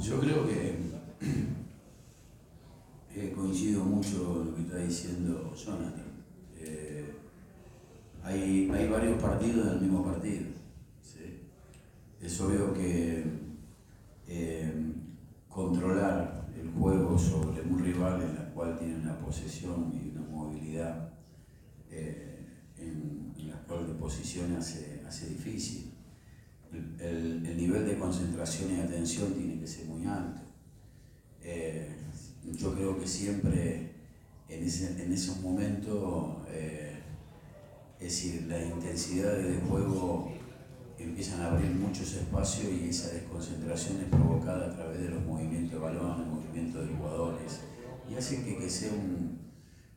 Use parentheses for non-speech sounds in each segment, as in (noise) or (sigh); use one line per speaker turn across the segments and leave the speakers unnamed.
Yo creo que he (clears throat) coincido mucho lo que está diciendo Jonathan. Eh, hay, hay, varios partidos en el mismo partido. Es obvio que eh, controlar el juego sobre un rival en el cual tiene una posesión y una movilidad eh, en, la cual de posición hace, hace difícil. El, el, nivel de concentración y atención tiene que ser muy alto. Eh, yo creo que siempre en, ese, en esos momentos, eh, es decir, la intensidad de juego empiezan a abrir muchos espacios y esa desconcentración es provocada a través de los movimientos de balón, el movimiento de jugadores, y hace que, que, sea, un,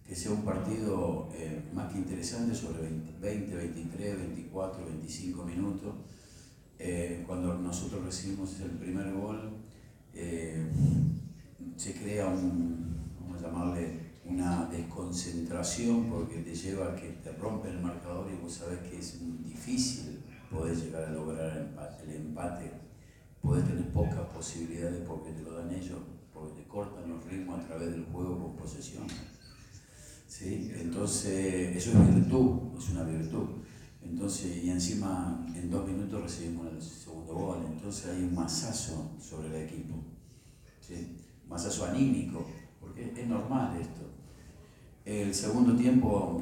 que sea un partido eh, más que interesante sobre 20, 23, 24, 25 minutos. Eh, cuando nosotros recibimos el primer gol, eh, se crea un, vamos a llamarle, una desconcentración porque te lleva a que te rompe el marcador y vos sabés que es difícil podés llegar a lograr el empate, podés tener pocas posibilidades porque te lo dan ellos, porque te cortan los ritmos a través del juego con posesión. ¿Sí? Entonces, eso es virtud, es una virtud. Entonces, y encima en dos minutos recibimos el segundo gol, entonces hay un masazo sobre el equipo, ¿sí? masazo anímico, porque es normal esto. El segundo tiempo,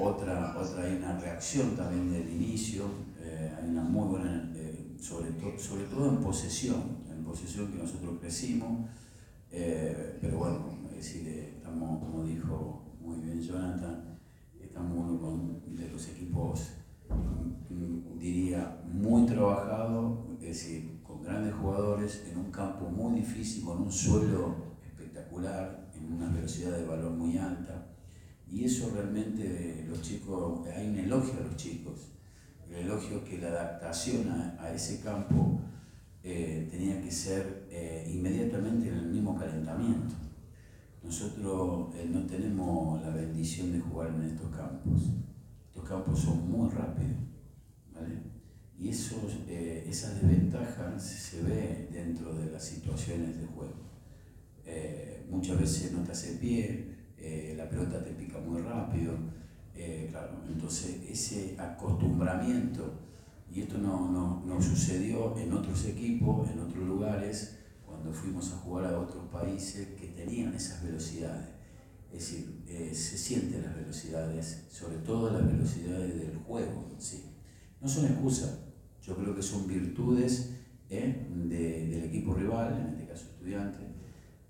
otra, otra, hay una reacción también del inicio, eh, hay una muy buena, eh, sobre, sobre todo en posesión, en posesión que nosotros crecimos, eh, pero bueno, es decir, estamos, como dijo muy bien Jonathan, estamos uno de los equipos, mm, diría, muy trabajado, es con grandes jugadores, en un campo muy difícil, con un suelo espectacular, en una velocidad de balón muy alta. Y eso realmente los chicos, hay un elogio a los chicos el elogio que la adaptación a, ese campo eh, tenía que ser eh, inmediatamente en el mismo calentamiento. Nosotros eh, no tenemos la bendición de jugar en estos campos. Estos campos son muy rápidos, Y eso, esa desventaja se ve dentro de las situaciones de juego. muchas veces no te hace pie, la pelota te pica muy rápido, eh, claro, entonces ese acostumbramiento, y esto no, no, sucedió en otros equipos, en otros lugares, cuando fuimos a jugar a otros países que tenían esas velocidades. Es decir, eh, se sienten las velocidades, sobre todo las velocidades del juego sí. No son excusas, yo creo que son virtudes eh, del equipo rival, en este caso estudiante,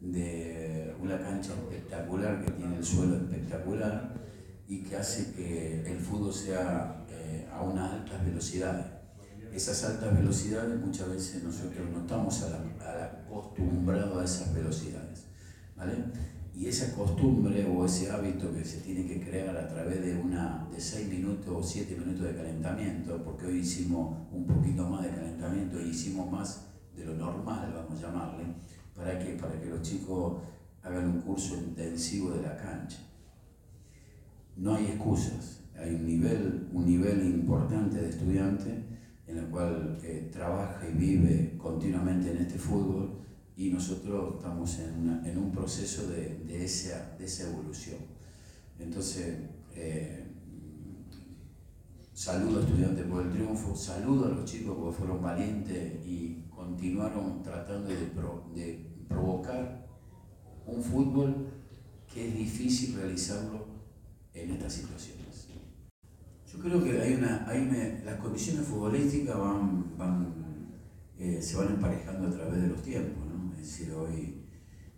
de una cancha espectacular que tiene el suelo espectacular, y que hace que el fútbol sea eh, a unas altas velocidades. Esas altas velocidades muchas veces nosotros no estamos acostumbrados a esas velocidades. ¿vale? Y esa costumbre o ese hábito que se tiene que crear a través de, una, de 6 minutos o 7 minutos de calentamiento, porque hoy hicimos un poquito más de calentamiento y hicimos más de lo normal, vamos a llamarle, para que, para que los chicos hagan un curso intensivo de la cancha no hay excusas. Hay un nivel, un nivel importante de estudiante en el cual eh, trabaja y vive continuamente en este fútbol y nosotros estamos en, un proceso de, esa, de, esa, evolución. Entonces, eh, saludo a estudiantes por el triunfo, saludo a los chicos porque fueron valientes y continuaron tratando de, de provocar un fútbol que es difícil realizarlo en estas situaciones. Yo creo que hay una, hay las condiciones futbolísticas van, van eh, se van emparejando a través de los tiempos, ¿no? Es decir, hoy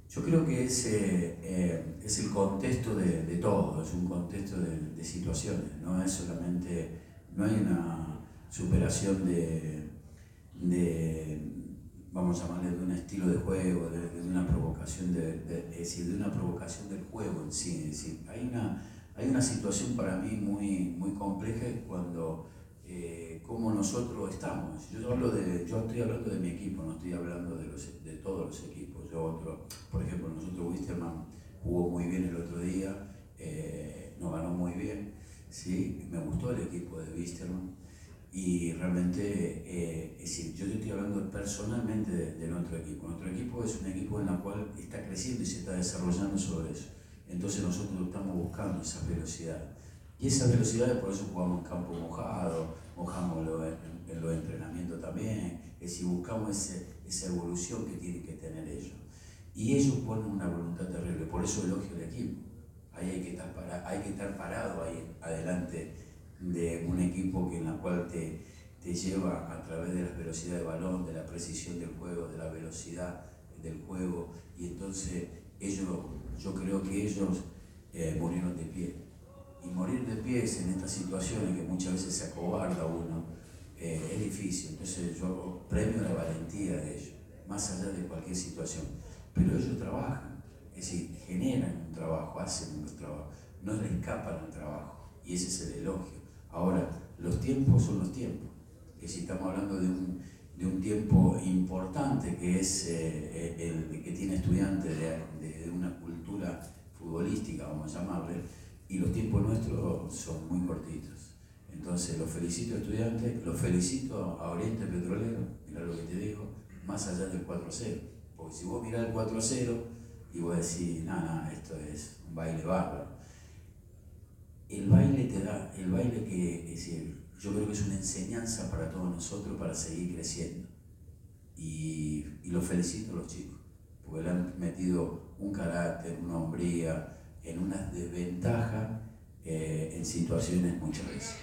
yo creo que ese eh, es el contexto de, todo, es un contexto de, situaciones, no es solamente, no hay una superación de, vamos a llamarle de un estilo de juego, de, una provocación, de, es decir, de una provocación del juego en sí, es hay una hay una situación para mí muy, muy compleja cuando eh, cómo nosotros estamos. Yo, hablo de, yo estoy hablando de mi equipo, no estoy hablando de, los, de todos los equipos. Yo otro, por ejemplo, nosotros Wisterman jugó muy bien el otro día, eh, nos ganó muy bien, ¿sí? me gustó el equipo de Wisterman y realmente eh, Es decir, yo estoy hablando personalmente de, nuestro equipo. Nuestro equipo es un equipo en el cual está creciendo y se está desarrollando sobre eso. Entonces nosotros estamos buscando esa velocidad. Y esa velocidad, por eso jugamos en campo mojado, mojamos en, los entrenamientos también. Es decir, buscamos esa evolución que tienen que tener ellos. Y ellos ponen una voluntad terrible, por eso elogio el equipo. Hay que estar, para, hay que estar parado ahí adelante de un equipo que en la cual te, te lleva a través de la velocidad de balón, de la precisión del juego, de la velocidad del juego. Y entonces ellos, yo creo que ellos eh, murieron de pie. Y morir de pie en estas situaciones que muchas veces se acobarda uno, eh, es difícil. Entonces yo premio la valentía de ellos, más allá de cualquier situación pero ellos trabajan, es decir, generan un trabajo, hacen un trabajo, no les escapan al trabajo, y ese es el elogio. Ahora, los tiempos son los tiempos, que si estamos hablando de un, de un tiempo importante que es eh, el que tiene estudiantes de, de, una cultura futbolística, vamos a llamarle, y los tiempos nuestros son muy cortitos. Entonces, los felicito estudiantes, los felicito a Oriente Petrolero, mira lo que te digo, más allá del 4-0 porque si vos mirás el 4 a 0 y vos decís, nada, esto es un baile bárbaro. El baile te da, el baile que, es decir, yo creo que es una enseñanza para todos nosotros para seguir creciendo. Y, y los felicito a los chicos, porque le han metido un carácter, una hombría, en una desventaja eh, en situaciones muchas veces.